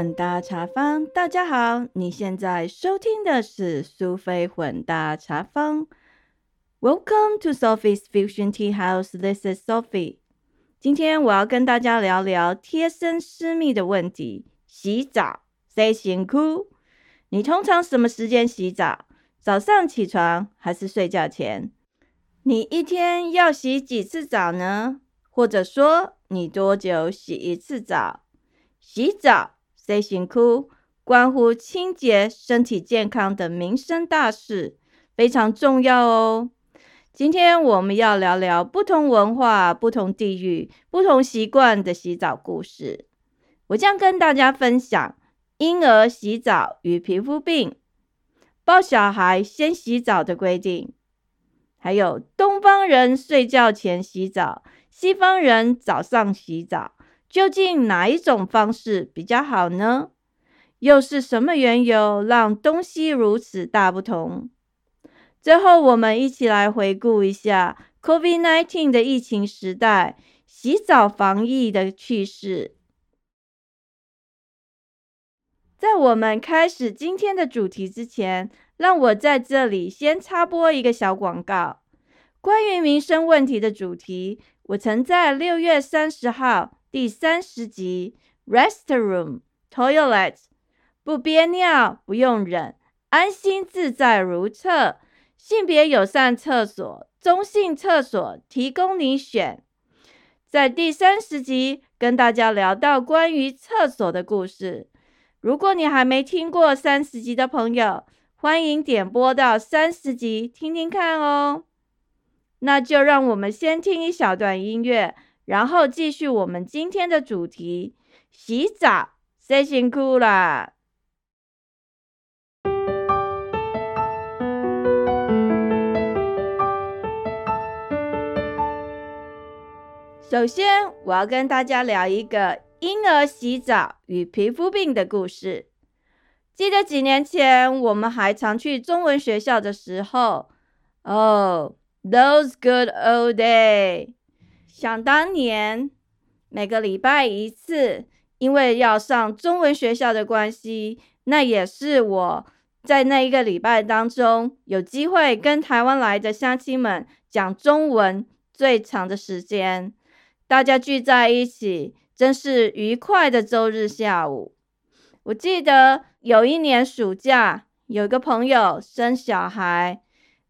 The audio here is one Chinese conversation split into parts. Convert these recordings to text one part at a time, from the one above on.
混搭茶坊，大家好，你现在收听的是苏菲混搭茶坊。Welcome to Sophie's Fusion Tea House. This is Sophie. 今天我要跟大家聊聊贴身私密的问题。洗澡，谁辛苦？你通常什么时间洗澡？早上起床还是睡觉前？你一天要洗几次澡呢？或者说，你多久洗一次澡？洗澡，谁辛苦？关乎清洁、身体健康的民生大事，非常重要哦。今天我们要聊聊不同文化、不同地域、不同习惯的洗澡故事。我将跟大家分享婴儿洗澡与皮肤病、抱小孩先洗澡的规定，还有东方人睡觉前洗澡，西方人早上洗澡，究竟哪一种方式比较好呢？又是什么缘由让东西如此大不同？最后，我们一起来回顾一下 COVID-19 的疫情时代洗澡防疫的趣事。在我们开始今天的主题之前，让我在这里先插播一个小广告。关于民生问题的主题，我曾在六月三十号第三十集《Restroom Toilet》不憋尿不用忍，安心自在如厕，性别友善厕所，中性厕所提供你选。在第三十集跟大家聊到关于厕所的故事。如果你还没听过三十集的朋友，欢迎点播到三十集听听看哦。那就让我们先听一小段音乐，然后继续我们今天的主题：洗澡，谁辛苦啦？首先，我要跟大家聊一个。婴儿洗澡与皮肤病的故事。记得几年前，我们还常去中文学校的时候，哦，those good old days！想当年，每个礼拜一次，因为要上中文学校的关系，那也是我在那一个礼拜当中有机会跟台湾来的乡亲们讲中文最长的时间。大家聚在一起。真是愉快的周日下午。我记得有一年暑假，有个朋友生小孩，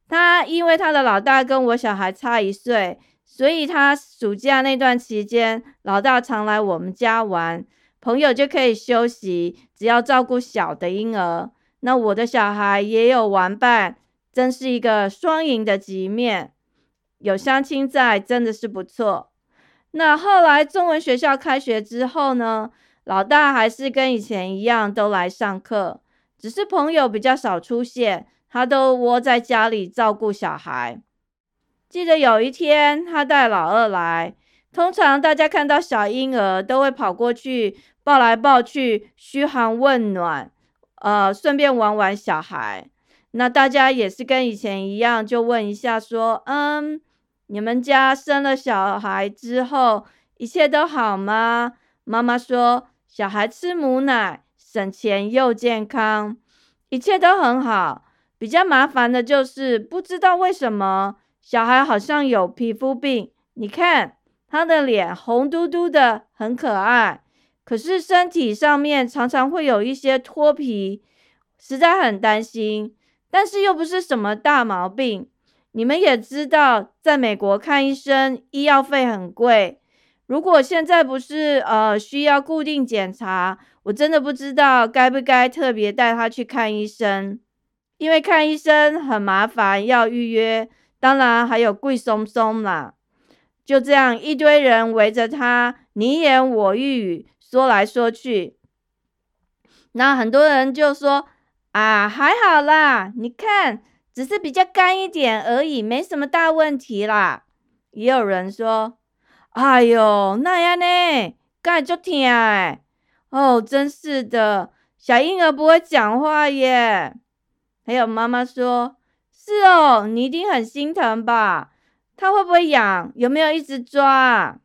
他因为他的老大跟我小孩差一岁，所以他暑假那段期间，老大常来我们家玩，朋友就可以休息，只要照顾小的婴儿。那我的小孩也有玩伴，真是一个双赢的局面。有相亲在，真的是不错。那后来中文学校开学之后呢，老大还是跟以前一样都来上课，只是朋友比较少出现，他都窝在家里照顾小孩。记得有一天他带老二来，通常大家看到小婴儿都会跑过去抱来抱去嘘寒问暖，呃，顺便玩玩小孩。那大家也是跟以前一样，就问一下说，嗯。你们家生了小孩之后，一切都好吗？妈妈说，小孩吃母奶，省钱又健康，一切都很好。比较麻烦的就是，不知道为什么小孩好像有皮肤病。你看他的脸红嘟嘟的，很可爱，可是身体上面常常会有一些脱皮，实在很担心。但是又不是什么大毛病。你们也知道，在美国看医生医药费很贵。如果现在不是呃需要固定检查，我真的不知道该不该特别带他去看医生，因为看医生很麻烦，要预约，当然还有贵松松啦。就这样一堆人围着他，你言我语，说来说去，那很多人就说啊，还好啦，你看。只是比较干一点而已，没什么大问题啦。也有人说：“哎呦，那样呢？干就疼哎！哦，真是的，小婴儿不会讲话耶。”还有妈妈说：“是哦，你一定很心疼吧？他会不会痒？有没有一直抓？”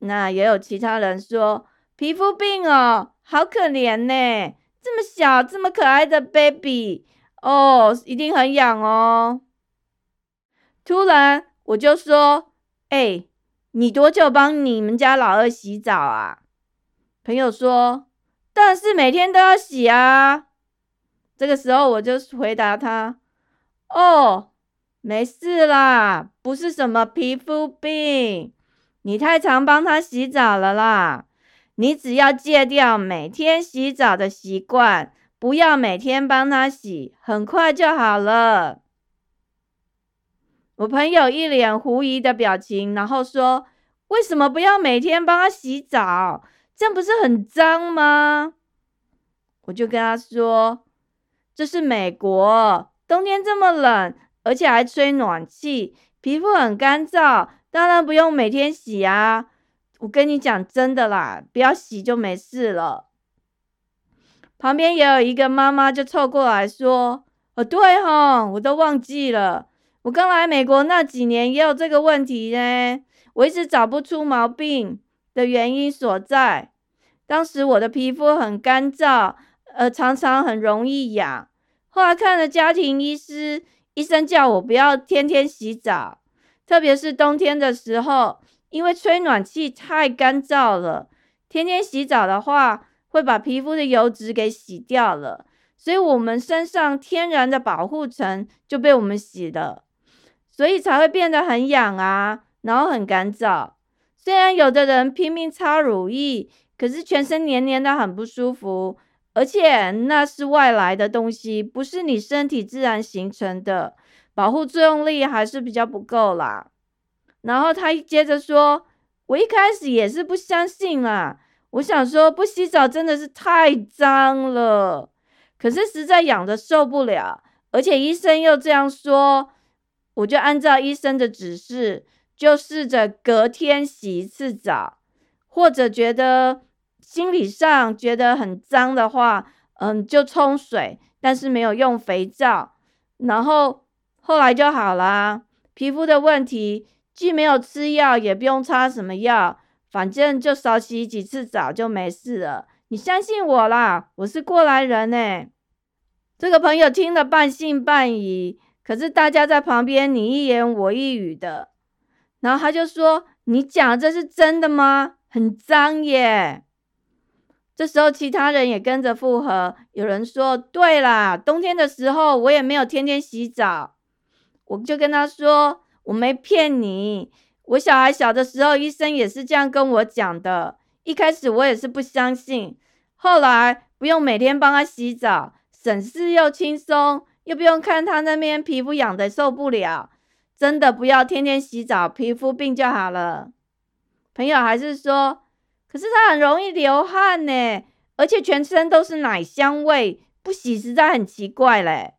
那也有其他人说：“皮肤病哦，好可怜呢，这么小，这么可爱的 baby，哦，一定很痒哦。突然，我就说：“哎，你多久帮你们家老二洗澡啊？”朋友说：“但是每天都要洗啊。”这个时候，我就回答他：“哦。”没事啦，不是什么皮肤病，你太常帮他洗澡了啦。你只要戒掉每天洗澡的习惯，不要每天帮他洗，很快就好了。我朋友一脸狐疑的表情，然后说：“为什么不要每天帮他洗澡？这样不是很脏吗？”我就跟他说：“这是美国，冬天这么冷。”而且还吹暖气，皮肤很干燥，当然不用每天洗啊。我跟你讲真的啦，不要洗就没事了。旁边也有一个妈妈就凑过来说：“哦，对哈，我都忘记了，我刚来美国那几年也有这个问题呢，我一直找不出毛病的原因所在。当时我的皮肤很干燥，呃，常常很容易痒。后来看了家庭医师。”医生叫我不要天天洗澡，特别是冬天的时候，因为吹暖气太干燥了。天天洗澡的话，会把皮肤的油脂给洗掉了，所以我们身上天然的保护层就被我们洗了，所以才会变得很痒啊，然后很干燥。虽然有的人拼命擦乳液，可是全身黏黏的很不舒服。而且那是外来的东西，不是你身体自然形成的，保护作用力还是比较不够啦。然后他接着说：“我一开始也是不相信啦，我想说不洗澡真的是太脏了，可是实在痒的受不了，而且医生又这样说，我就按照医生的指示，就试着隔天洗一次澡，或者觉得。”心理上觉得很脏的话，嗯，就冲水，但是没有用肥皂，然后后来就好啦。皮肤的问题既没有吃药，也不用擦什么药，反正就少洗几次澡就没事了。你相信我啦，我是过来人呢。这个朋友听了半信半疑，可是大家在旁边你一言我一语的，然后他就说：“你讲这是真的吗？很脏耶。”这时候，其他人也跟着附和。有人说：“对啦，冬天的时候我也没有天天洗澡。”我就跟他说：“我没骗你，我小孩小的时候，医生也是这样跟我讲的。一开始我也是不相信，后来不用每天帮他洗澡，省事又轻松，又不用看他那边皮肤痒的受不了。真的不要天天洗澡，皮肤病就好了。”朋友还是说。可是他很容易流汗呢，而且全身都是奶香味，不洗实在很奇怪嘞。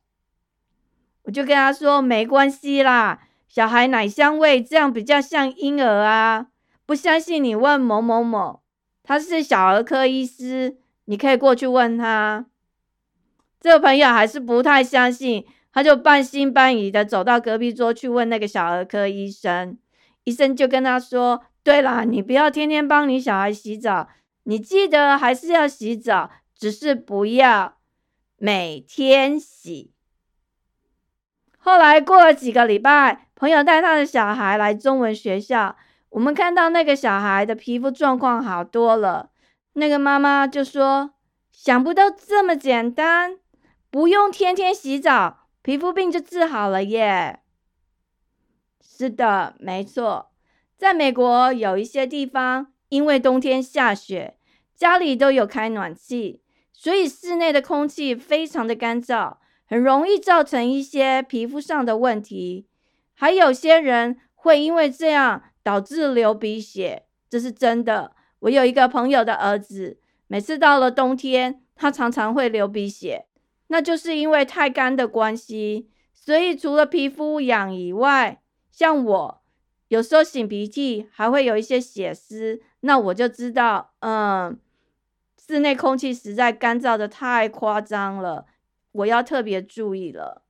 我就跟他说没关系啦，小孩奶香味这样比较像婴儿啊。不相信你问某某某，他是小儿科医师，你可以过去问他。这个朋友还是不太相信，他就半信半疑的走到隔壁桌去问那个小儿科医生，医生就跟他说。对啦，你不要天天帮你小孩洗澡，你记得还是要洗澡，只是不要每天洗。后来过了几个礼拜，朋友带他的小孩来中文学校，我们看到那个小孩的皮肤状况好多了。那个妈妈就说：“想不到这么简单，不用天天洗澡，皮肤病就治好了耶。”是的，没错。在美国有一些地方，因为冬天下雪，家里都有开暖气，所以室内的空气非常的干燥，很容易造成一些皮肤上的问题。还有些人会因为这样导致流鼻血，这是真的。我有一个朋友的儿子，每次到了冬天，他常常会流鼻血，那就是因为太干的关系。所以除了皮肤痒以外，像我。有时候擤鼻涕还会有一些血丝，那我就知道，嗯，室内空气实在干燥的太夸张了，我要特别注意了。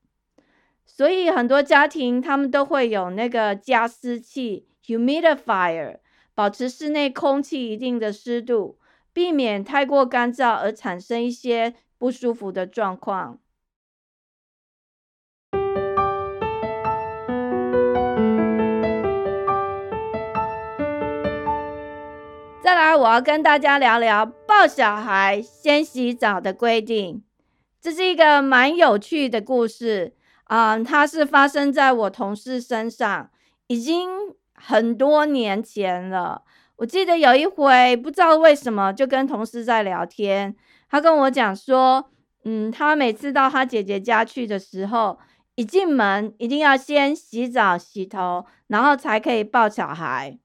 所以很多家庭他们都会有那个加湿器 （humidifier），保持室内空气一定的湿度，避免太过干燥而产生一些不舒服的状况。来，我要跟大家聊聊抱小孩先洗澡的规定。这是一个蛮有趣的故事啊，它是发生在我同事身上，已经很多年前了。我记得有一回，不知道为什么就跟同事在聊天，他跟我讲说，嗯，他每次到他姐姐家去的时候，一进门一定要先洗澡、洗头，然后才可以抱小孩。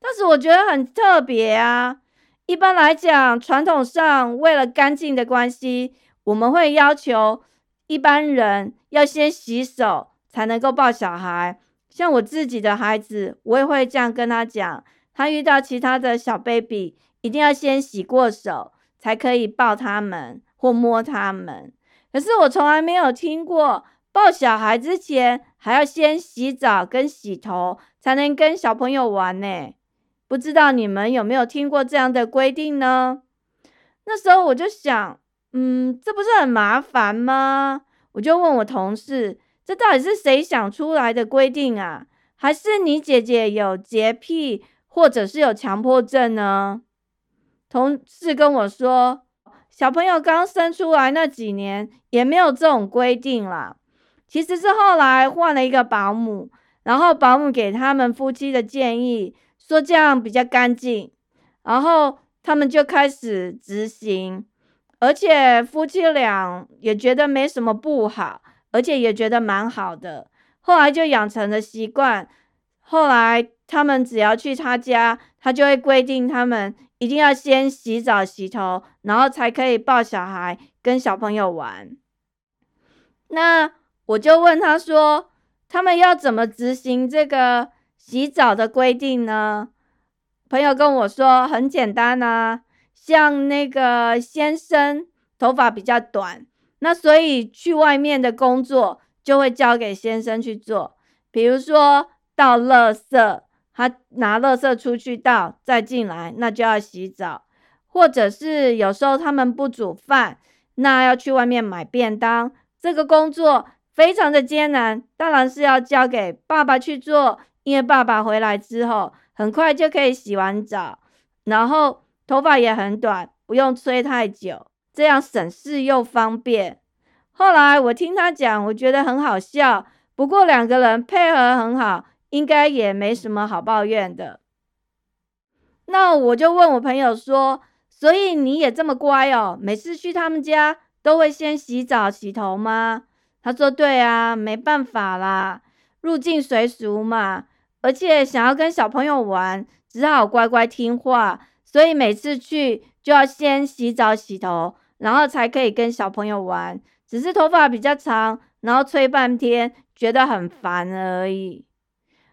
但是我觉得很特别啊！一般来讲，传统上为了干净的关系，我们会要求一般人要先洗手才能够抱小孩。像我自己的孩子，我也会这样跟他讲：他遇到其他的小 baby，一定要先洗过手才可以抱他们或摸他们。可是我从来没有听过抱小孩之前还要先洗澡跟洗头才能跟小朋友玩呢。不知道你们有没有听过这样的规定呢？那时候我就想，嗯，这不是很麻烦吗？我就问我同事，这到底是谁想出来的规定啊？还是你姐姐有洁癖，或者是有强迫症呢？同事跟我说，小朋友刚生出来那几年也没有这种规定啦。其实是后来换了一个保姆，然后保姆给他们夫妻的建议。说这样比较干净，然后他们就开始执行，而且夫妻俩也觉得没什么不好，而且也觉得蛮好的。后来就养成了习惯。后来他们只要去他家，他就会规定他们一定要先洗澡洗头，然后才可以抱小孩跟小朋友玩。那我就问他说，他们要怎么执行这个？洗澡的规定呢？朋友跟我说很简单啊，像那个先生头发比较短，那所以去外面的工作就会交给先生去做。比如说倒垃圾，他拿垃圾出去倒，再进来，那就要洗澡。或者是有时候他们不煮饭，那要去外面买便当，这个工作非常的艰难，当然是要交给爸爸去做。因为爸爸回来之后，很快就可以洗完澡，然后头发也很短，不用吹太久，这样省事又方便。后来我听他讲，我觉得很好笑。不过两个人配合很好，应该也没什么好抱怨的。那我就问我朋友说：“所以你也这么乖哦？每次去他们家都会先洗澡洗头吗？”他说：“对啊，没办法啦，入境随俗嘛。”而且想要跟小朋友玩，只好乖乖听话，所以每次去就要先洗澡洗头，然后才可以跟小朋友玩。只是头发比较长，然后吹半天，觉得很烦而已。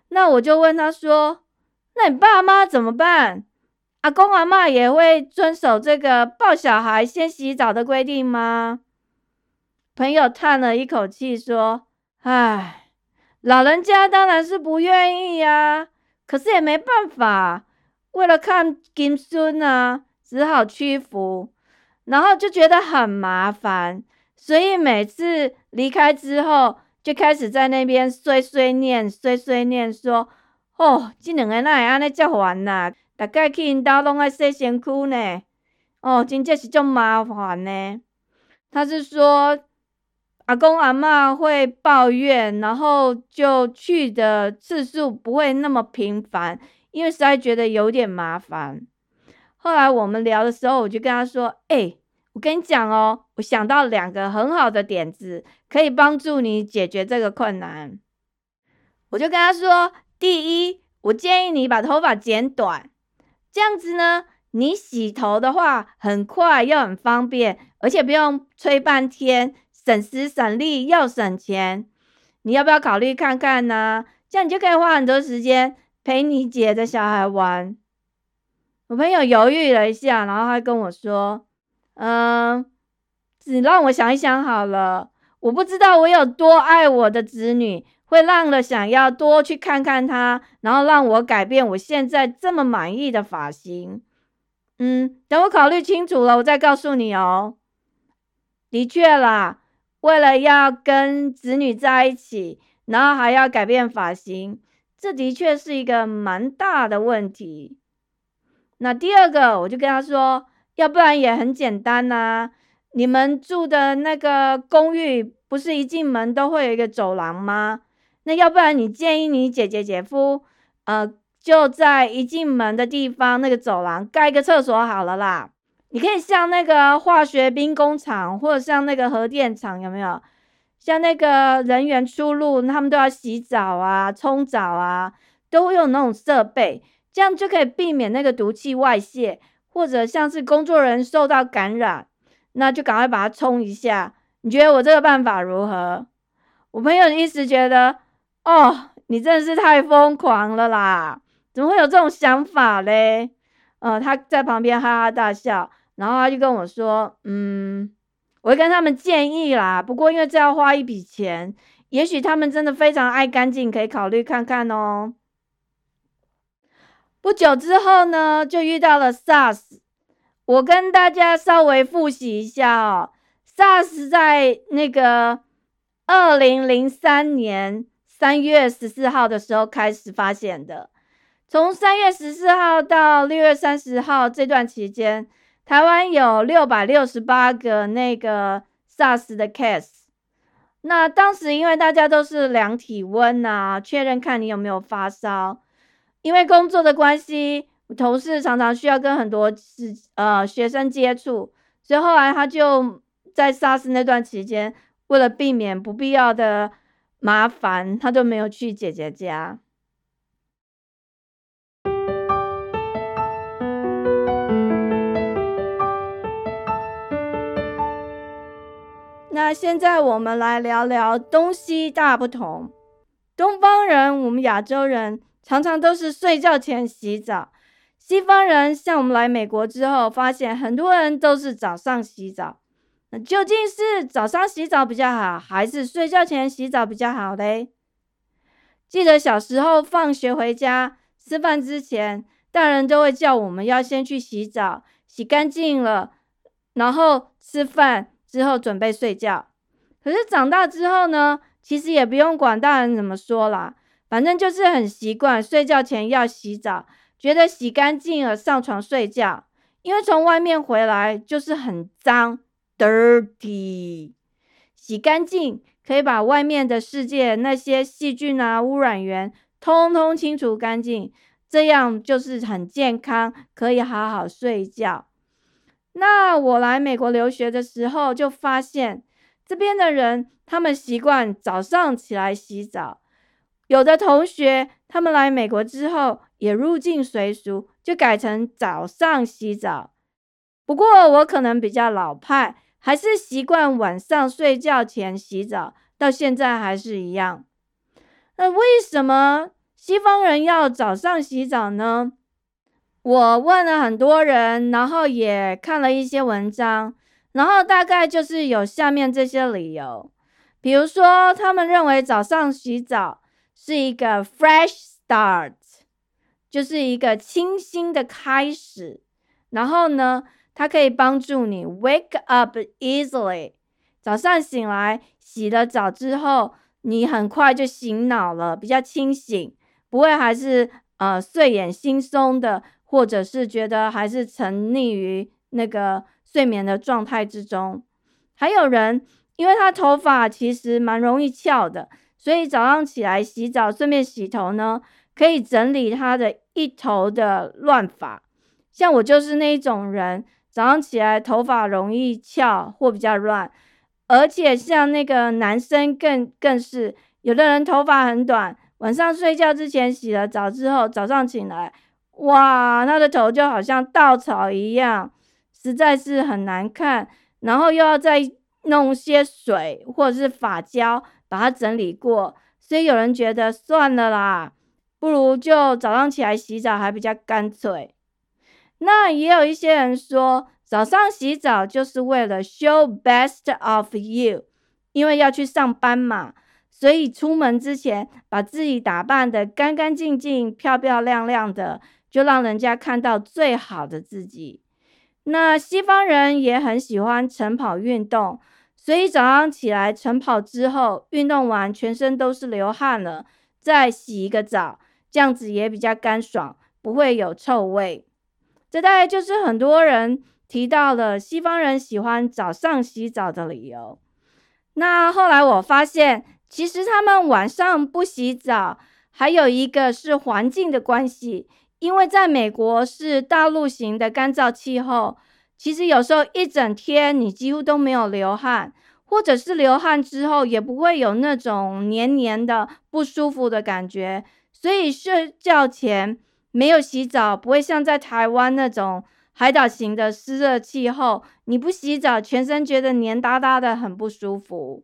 那我就问他说：“那你爸妈怎么办？阿公阿妈也会遵守这个抱小孩先洗澡的规定吗？”朋友叹了一口气说：“唉。”老人家当然是不愿意呀，可是也没办法，为了看金孙啊，只好屈服，然后就觉得很麻烦，所以每次离开之后，就开始在那边碎碎念、碎碎念，说：“哦，这两个哪会安尼这烦呐？大概去因兜拢爱洗身躯呢，哦，真正是种麻烦呢。”他是说。阿公阿妈会抱怨，然后就去的次数不会那么频繁，因为实在觉得有点麻烦。后来我们聊的时候，我就跟他说：“哎，我跟你讲哦，我想到两个很好的点子，可以帮助你解决这个困难。”我就跟他说：“第一，我建议你把头发剪短，这样子呢，你洗头的话很快又很方便，而且不用吹半天。”省时省力又省钱，你要不要考虑看看呢？这样你就可以花很多时间陪你姐的小孩玩。我朋友犹豫了一下，然后他跟我说：“嗯，只让我想一想好了。我不知道我有多爱我的子女，会让了想要多去看看他，然后让我改变我现在这么满意的发型。嗯，等我考虑清楚了，我再告诉你哦。的确啦，为了要跟子女在一起，然后还要改变发型，这的确是一个蛮大的问题。那第二个，我就跟他说，要不然也很简单呐。你们住的那个公寓，不是一进门都会有一个走廊吗？那要不然你建议你姐姐姐夫，呃，就在一进门的地方那个走廊盖一个厕所好了啦。你可以像那个化学兵工厂，或者像那个核电厂，有没有？像那个人员出入，他们都要洗澡啊、冲澡啊，都会用那种设备。这样就可以避免那个毒气外泄，或者像是工作人受到感染，那就赶快把它冲一下。你觉得我这个办法如何？我朋友一时觉得，哦，你真的是太疯狂了啦！怎么会有这种想法嘞？呃，他在旁边哈哈大笑，然后他就跟我说，嗯，我会跟他们建议啦。不过因为这要花一笔钱，也许他们真的非常爱干净，可以考虑看看哦。不久之后呢，就遇到了 SARS。我跟大家稍微复习一下哦，SARS 在那个二零零三年三月十四号的时候开始发现的。从三月十四号到六月三十号这段期间，台湾有六百六十八个那个 SARS 的 case。那当时因为大家都是量体温啊，确认看你有没有发烧。因为工作的关系，同事常常需要跟很多是呃学生接触，所以后来他就在 SARS 那段期间，为了避免不必要的麻烦，他都没有去姐姐家。那现在我们来聊聊东西大不同，东方人，我们亚洲人。常常都是睡觉前洗澡。西方人像我们来美国之后，发现很多人都是早上洗澡。那究竟是早上洗澡比较好，还是睡觉前洗澡比较好嘞？记得小时候放学回家吃饭之前，大人都会叫我们要先去洗澡，洗干净了，然后吃饭之后准备睡觉。可是长大之后呢，其实也不用管大人怎么说啦。反正就是很习惯睡觉前要洗澡，觉得洗干净了上床睡觉，因为从外面回来就是很脏，dirty，洗干净可以把外面的世界那些细菌啊、污染源通通清除干净，这样就是很健康，可以好好睡觉。那我来美国留学的时候就发现，这边的人他们习惯早上起来洗澡。有的同学，他们来美国之后也入境随俗，就改成早上洗澡。不过我可能比较老派，还是习惯晚上睡觉前洗澡，到现在还是一样。那为什么西方人要早上洗澡呢？我问了很多人，然后也看了一些文章，然后大概就是有下面这些理由。比如说，他们认为早上洗澡。是一个 fresh start，就是一个清新的开始。然后呢，它可以帮助你 wake up easily。早上醒来，洗了澡之后，你很快就醒脑了，比较清醒，不会还是呃睡眼惺忪的，或者是觉得还是沉溺于那个睡眠的状态之中。还有人，因为他头发其实蛮容易翘的。所以早上起来洗澡，顺便洗头呢，可以整理他的一头的乱发。像我就是那一种人，早上起来头发容易翘或比较乱，而且像那个男生更更是，有的人头发很短，晚上睡觉之前洗了澡之后，早上醒来，哇，他的头就好像稻草一样，实在是很难看，然后又要再弄些水或者是发胶。把它整理过，所以有人觉得算了啦，不如就早上起来洗澡还比较干脆。那也有一些人说，早上洗澡就是为了 show best of you，因为要去上班嘛，所以出门之前把自己打扮的干干净净、漂漂亮亮的，就让人家看到最好的自己。那西方人也很喜欢晨跑运动，所以早上起来晨跑之后，运动完全身都是流汗了，再洗一个澡，这样子也比较干爽，不会有臭味。这大概就是很多人提到了西方人喜欢早上洗澡的理由。那后来我发现，其实他们晚上不洗澡，还有一个是环境的关系。因为在美国是大陆型的干燥气候，其实有时候一整天你几乎都没有流汗，或者是流汗之后也不会有那种黏黏的不舒服的感觉。所以睡觉前没有洗澡，不会像在台湾那种海岛型的湿热气候，你不洗澡全身觉得黏哒哒的，很不舒服。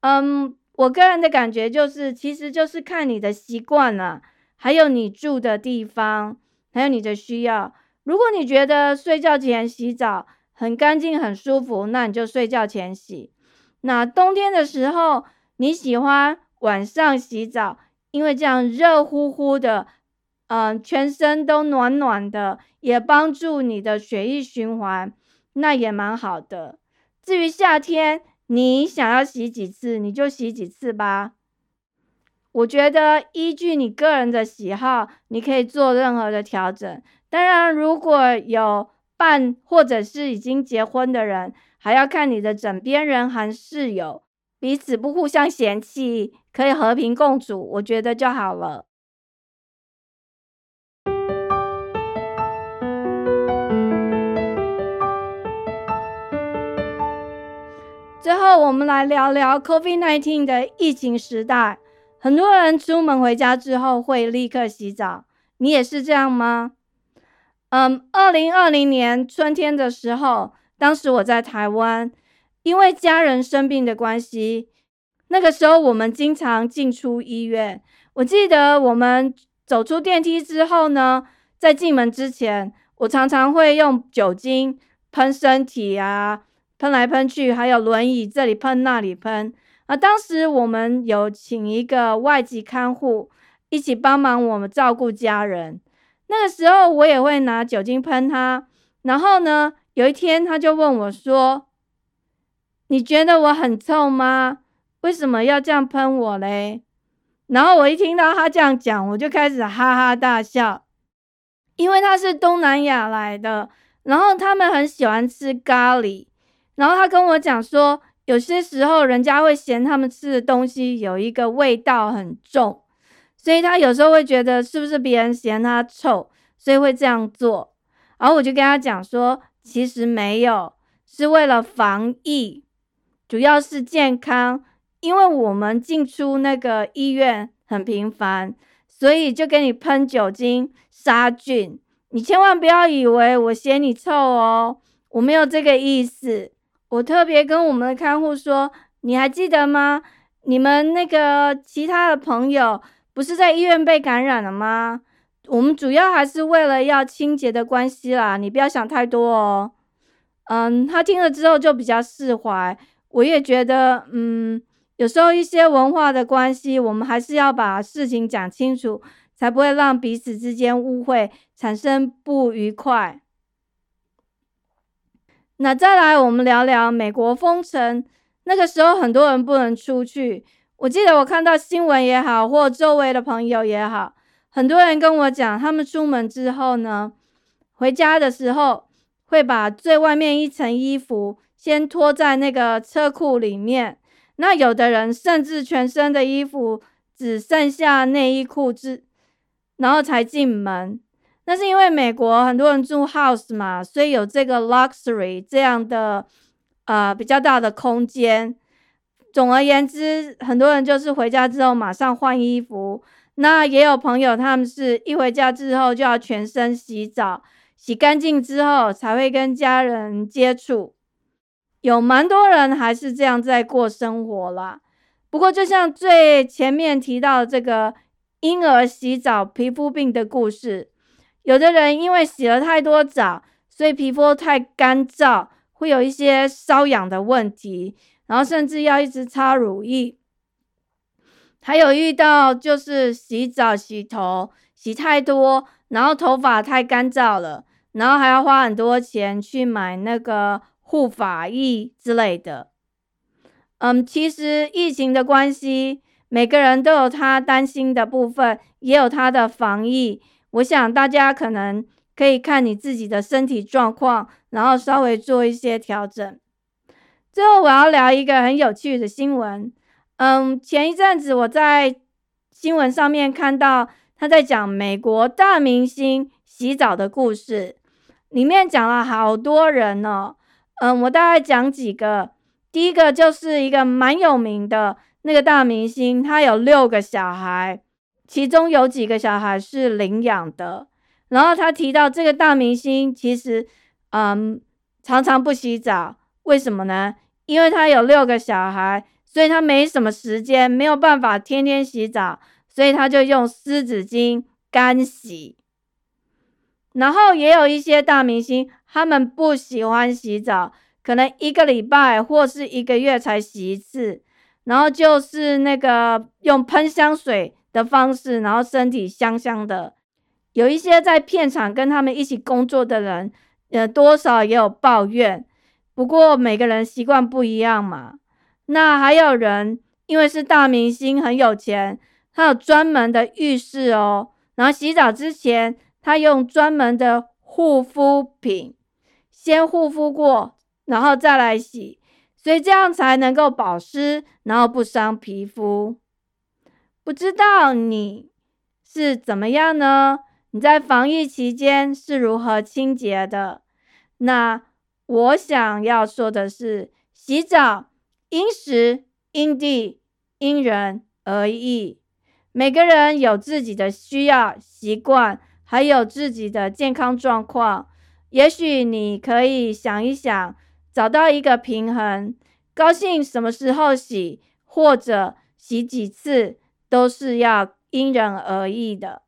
嗯，我个人的感觉就是，其实就是看你的习惯了。还有你住的地方，还有你的需要。如果你觉得睡觉前洗澡很干净、很舒服，那你就睡觉前洗。那冬天的时候，你喜欢晚上洗澡，因为这样热乎乎的，嗯，全身都暖暖的，也帮助你的血液循环，那也蛮好的。至于夏天，你想要洗几次，你就洗几次吧。我觉得依据你个人的喜好，你可以做任何的调整。当然，如果有伴或者是已经结婚的人，还要看你的枕边人和室友彼此不互相嫌弃，可以和平共处，我觉得就好了。最后，我们来聊聊 COVID-19 的疫情时代。很多人出门回家之后会立刻洗澡，你也是这样吗？嗯，二零二零年春天的时候，当时我在台湾，因为家人生病的关系，那个时候我们经常进出医院。我记得我们走出电梯之后呢，在进门之前，我常常会用酒精喷身体啊，喷来喷去，还有轮椅这里喷那里喷。啊当时我们有请一个外籍看护一起帮忙我们照顾家人。那个时候我也会拿酒精喷他。然后呢，有一天他就问我说：“你觉得我很臭吗？为什么要这样喷我嘞？”然后我一听到他这样讲，我就开始哈哈大笑，因为他是东南亚来的，然后他们很喜欢吃咖喱，然后他跟我讲说。有些时候，人家会嫌他们吃的东西有一个味道很重，所以他有时候会觉得是不是别人嫌他臭，所以会这样做。然后我就跟他讲说，其实没有，是为了防疫，主要是健康。因为我们进出那个医院很频繁，所以就给你喷酒精杀菌。你千万不要以为我嫌你臭哦，我没有这个意思。我特别跟我们的看护说：“你还记得吗？你们那个其他的朋友不是在医院被感染了吗？我们主要还是为了要清洁的关系啦，你不要想太多哦。”嗯，他听了之后就比较释怀。我也觉得，嗯，有时候一些文化的关系，我们还是要把事情讲清楚，才不会让彼此之间误会，产生不愉快。那再来，我们聊聊美国封城。那个时候，很多人不能出去。我记得我看到新闻也好，或周围的朋友也好，很多人跟我讲，他们出门之后呢，回家的时候会把最外面一层衣服先脱在那个车库里面。那有的人甚至全身的衣服只剩下内衣裤，之然后才进门。那是因为美国很多人住 house 嘛，所以有这个 luxury 这样的呃比较大的空间。总而言之，很多人就是回家之后马上换衣服。那也有朋友，他们是一回家之后就要全身洗澡，洗干净之后才会跟家人接触。有蛮多人还是这样在过生活啦。不过，就像最前面提到这个婴儿洗澡皮肤病的故事。有的人因为洗了太多澡，所以皮肤太干燥，会有一些瘙痒的问题，然后甚至要一直擦乳液。还有遇到就是洗澡、洗头洗太多，然后头发太干燥了，然后还要花很多钱去买那个护发液之类的。嗯，其实疫情的关系，每个人都有他担心的部分，也有他的防疫。我想大家可能可以看你自己的身体状况，然后稍微做一些调整。最后，我要聊一个很有趣的新闻。嗯，前一阵子我在新闻上面看到他在讲美国大明星洗澡的故事，里面讲了好多人哦。嗯，我大概讲几个。第一个就是一个蛮有名的那个大明星，他有六个小孩，其中有几个小孩是领养的。然后他提到这个大明星其实，嗯，常常不洗澡，为什么呢？因为他有六个小孩。所以他没什么时间，没有办法天天洗澡，所以他就用湿纸巾干洗。然后也有一些大明星，他们不喜欢洗澡，可能一个礼拜或是一个月才洗一次，然后就是那个用喷香水的方式，然后身体香香的。有一些在片场跟他们一起工作的人，呃，多少也有抱怨。不过每个人习惯不一样嘛。那还有人，因为是大明星，很有钱，他有专门的浴室哦。然后洗澡之前，他用专门的护肤品先护肤过，然后再来洗，所以这样才能够保湿，然后不伤皮肤。不知道你是怎么样呢？你在防疫期间是如何清洁的？那我想要说的是，洗澡。因时、因地、因人而异，每个人有自己的需要、习惯，还有自己的健康状况。也许你可以想一想，找到一个平衡。高兴什么时候洗，或者洗几次，都是要因人而异的。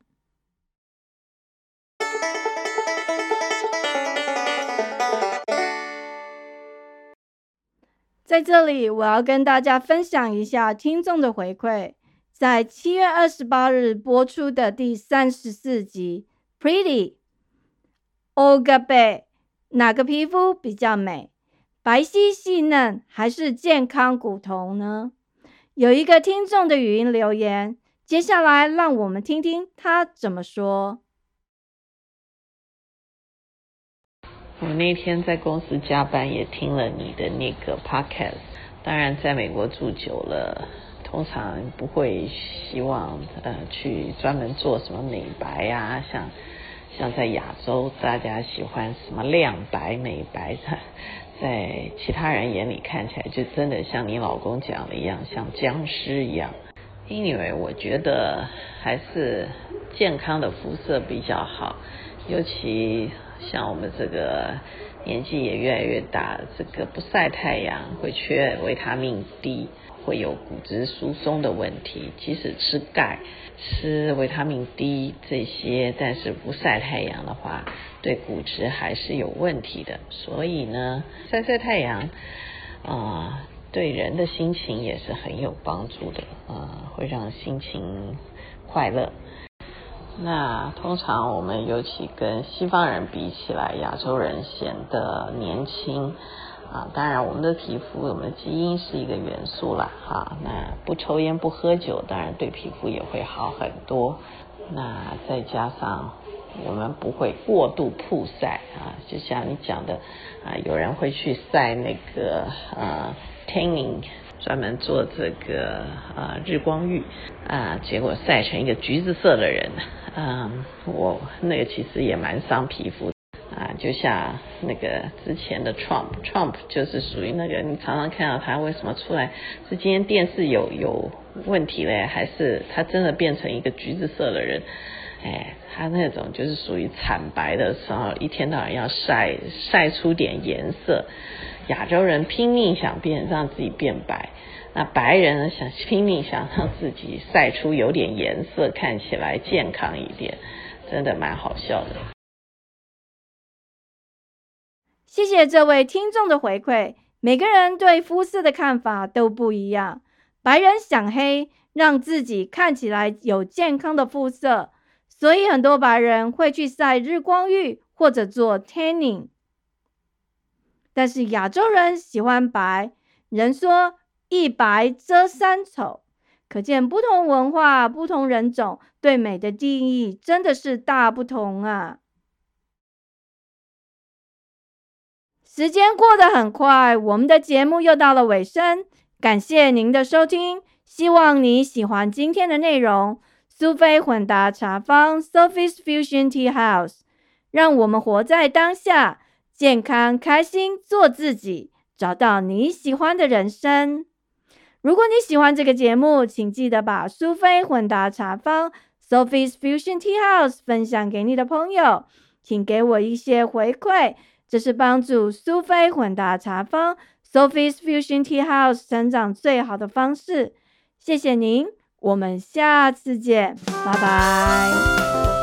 在这里，我要跟大家分享一下听众的回馈。在七月二十八日播出的第三十四集《Pretty》，Olga Bay，哪个皮肤比较美？白皙细嫩还是健康骨头呢？有一个听众的语音留言，接下来让我们听听他怎么说。我那天在公司加班，也听了你的那个 podcast。当然，在美国住久了，通常不会希望呃去专门做什么美白呀，像像在亚洲，大家喜欢什么亮白、美白的，在其他人眼里看起来，就真的像你老公讲的一样，像僵尸一样。因为我觉得还是健康的肤色比较好，尤其。像我们这个年纪也越来越大，这个不晒太阳会缺维他命 D，会有骨质疏松的问题。即使吃钙、吃维他命 D 这些，但是不晒太阳的话，对骨质还是有问题的。所以呢，晒晒太阳啊，对人的心情也是很有帮助的啊，会让心情快乐。那通常我们尤其跟西方人比起来，亚洲人显得年轻啊。当然，我们的皮肤，我们的基因是一个元素啦，哈。那不抽烟不喝酒，当然对皮肤也会好很多。那再加上我们不会过度曝晒啊，就像你讲的啊，有人会去晒那个呃 tanning。专门做这个啊日光浴啊，结果晒成一个橘子色的人，嗯，我那个其实也蛮伤皮肤啊，就像那个之前的 Trump，Trump 就是属于那个你常常看到他为什么出来是今天电视有有问题嘞，还是他真的变成一个橘子色的人？哎，他那种就是属于惨白的时候，一天到晚要晒晒出点颜色。亚洲人拼命想变让自己变白，那白人呢想拼命想让自己晒出有点颜色，看起来健康一点，真的蛮好笑的。谢谢这位听众的回馈。每个人对肤色的看法都不一样，白人想黑，让自己看起来有健康的肤色，所以很多白人会去晒日光浴或者做 tanning。但是亚洲人喜欢白，人说一白遮三丑，可见不同文化、不同人种对美的定义真的是大不同啊！时间过得很快，我们的节目又到了尾声，感谢您的收听，希望你喜欢今天的内容。苏菲混搭茶坊 （Sophie's Fusion Tea House），让我们活在当下。健康、开心，做自己，找到你喜欢的人生。如果你喜欢这个节目，请记得把苏菲混搭茶坊 （Sophie's Fusion Tea House） 分享给你的朋友，请给我一些回馈，这是帮助苏菲混搭茶坊 （Sophie's Fusion Tea House） 成长最好的方式。谢谢您，我们下次见，拜拜。